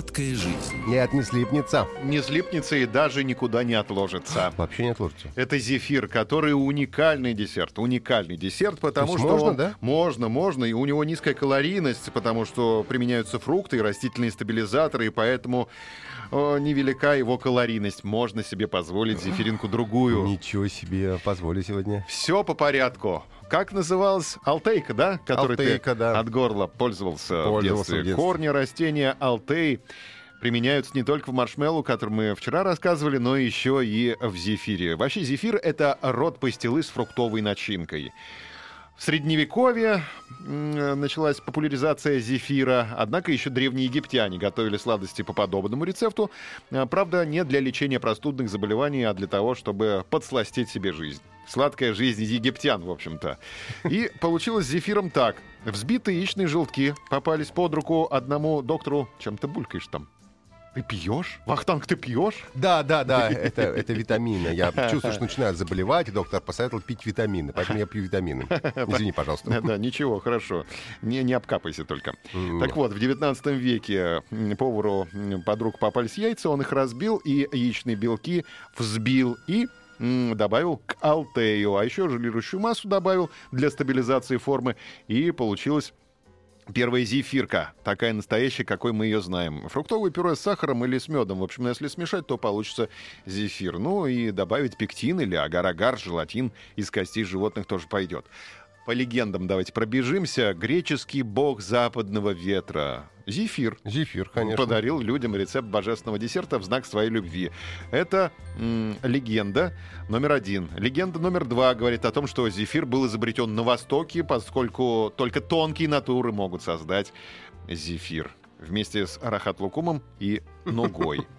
Сладкая жизнь. Нет, не слипнется. Не слипнется и даже никуда не отложится. Вообще не отложится. Это зефир, который уникальный десерт. Уникальный десерт, потому что... можно, он- да? Можно, можно. И у него низкая калорийность, потому что применяются фрукты и растительные стабилизаторы, и поэтому э, невелика его калорийность. Можно себе позволить зефиринку другую. Ничего себе, позволю сегодня. Все по порядку. Как называлась Алтейка, да? Которой Алтейка, ты да. от горла пользовался, в, Пользовался детстве. в детстве. Корни растения Алтей применяются не только в маршмеллоу, который мы вчера рассказывали, но еще и в зефире. Вообще зефир — это род пастилы с фруктовой начинкой. В Средневековье м, началась популяризация зефира, однако еще древние египтяне готовили сладости по подобному рецепту. А, Правда, не для лечения простудных заболеваний, а для того, чтобы подсластить себе жизнь. Сладкая жизнь египтян, в общем-то. И получилось с зефиром так. Взбитые яичные желтки попались под руку одному доктору. Чем ты булькаешь там? Ты пьешь? Вахтанг, ты пьешь? Да, да, да, это, это витамины. Я чувствую, что начинаю заболевать, и доктор посоветовал пить витамины, поэтому я пью витамины. Извини, пожалуйста. Да, да, ничего, хорошо. Не, не обкапайся только. Так вот, в 19 веке повару м, под руку попались яйца, он их разбил и яичные белки взбил и добавил к алтею, а еще желирующую массу добавил для стабилизации формы, и получилась Первая зефирка, такая настоящая, какой мы ее знаем. Фруктовое пюре с сахаром или с медом. В общем, если смешать, то получится зефир. Ну и добавить пектин или агар-агар, желатин из костей животных тоже пойдет. По легендам давайте пробежимся. Греческий бог западного ветра. Зефир. Зефир, конечно. Подарил людям рецепт божественного десерта в знак своей любви. Это м, легенда номер один. Легенда номер два говорит о том, что зефир был изобретен на Востоке, поскольку только тонкие натуры могут создать зефир вместе с арахат-лукумом и нугой.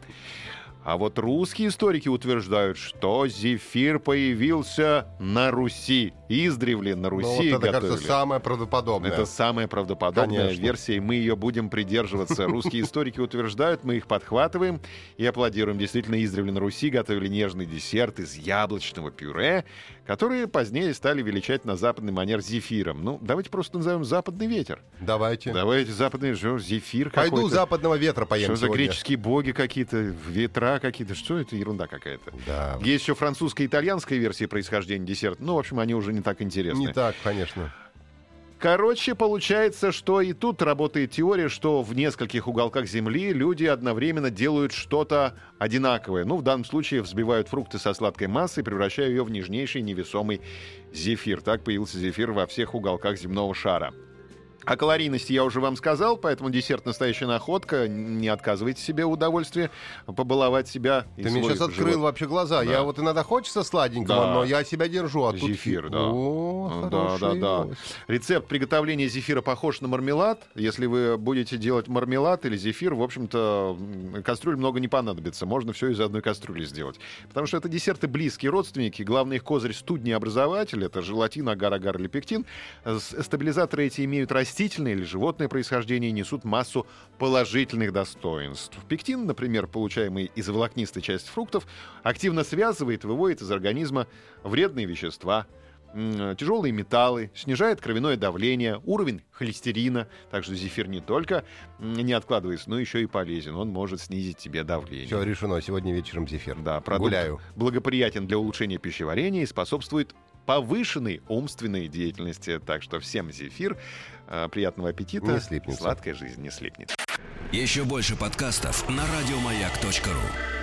А вот русские историки утверждают, что зефир появился на Руси. Издревле на Ну, вот Руси это, готовили. кажется, самое правдоподобное. Это самая правдоподобная Конечно. версия, и мы ее будем придерживаться. Русские историки утверждают, мы их подхватываем и аплодируем. Действительно, издревле на Руси готовили нежный десерт из яблочного пюре, которые позднее стали величать на западный манер зефиром. Ну, давайте просто назовем западный ветер. Давайте. Давайте западный зефир Пойду какой-то. западного ветра поем Что за греческие боги какие-то, ветра какие-то? Что это? Ерунда какая-то. Да. Есть еще французская и итальянская версии происхождения десерта. Ну, в общем, они уже не так интересны. Не так, конечно. Короче, получается, что и тут работает теория, что в нескольких уголках Земли люди одновременно делают что-то одинаковое. Ну, в данном случае взбивают фрукты со сладкой массой, превращая ее в нежнейший невесомый зефир. Так появился зефир во всех уголках земного шара. О калорийности я уже вам сказал, поэтому десерт настоящая находка. Не отказывайте себе в удовольствии побаловать себя. Ты мне сейчас открыл живот. вообще глаза. Я вот иногда хочется сладенького, Да. но я себя держу. А тут Зефир, фи- да. О, Да, да, да. Рецепт приготовления зефира похож на мармелад. Если вы будете делать мармелад или зефир, в общем-то, кастрюль много не понадобится. Можно все из одной кастрюли сделать. Потому что это десерты близкие родственники. Главный их козырь студнеобразователь. Это желатин, агар-агар или пектин. С- Стабилизаторы эти имеют растительное или животное происхождение несут массу положительных достоинств. Пектин, например, получаемый из волокнистой части фруктов, активно связывает и выводит из организма вредные вещества, тяжелые металлы, снижает кровяное давление, уровень холестерина. Так что зефир не только не откладывается, но еще и полезен. Он может снизить тебе давление. Все решено. Сегодня вечером зефир. Да, продукт Гуляю. благоприятен для улучшения пищеварения и способствует повышенной умственной деятельности. Так что всем зефир. Э, Приятного аппетита. Не слипнется. Сладкая жизнь не слипнет. Еще больше подкастов на радиомаяк.ру.